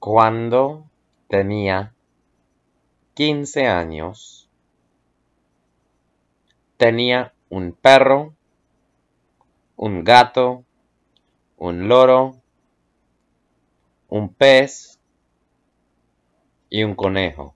Cuando tenía quince años, tenía un perro, un gato, un loro, un pez y un conejo.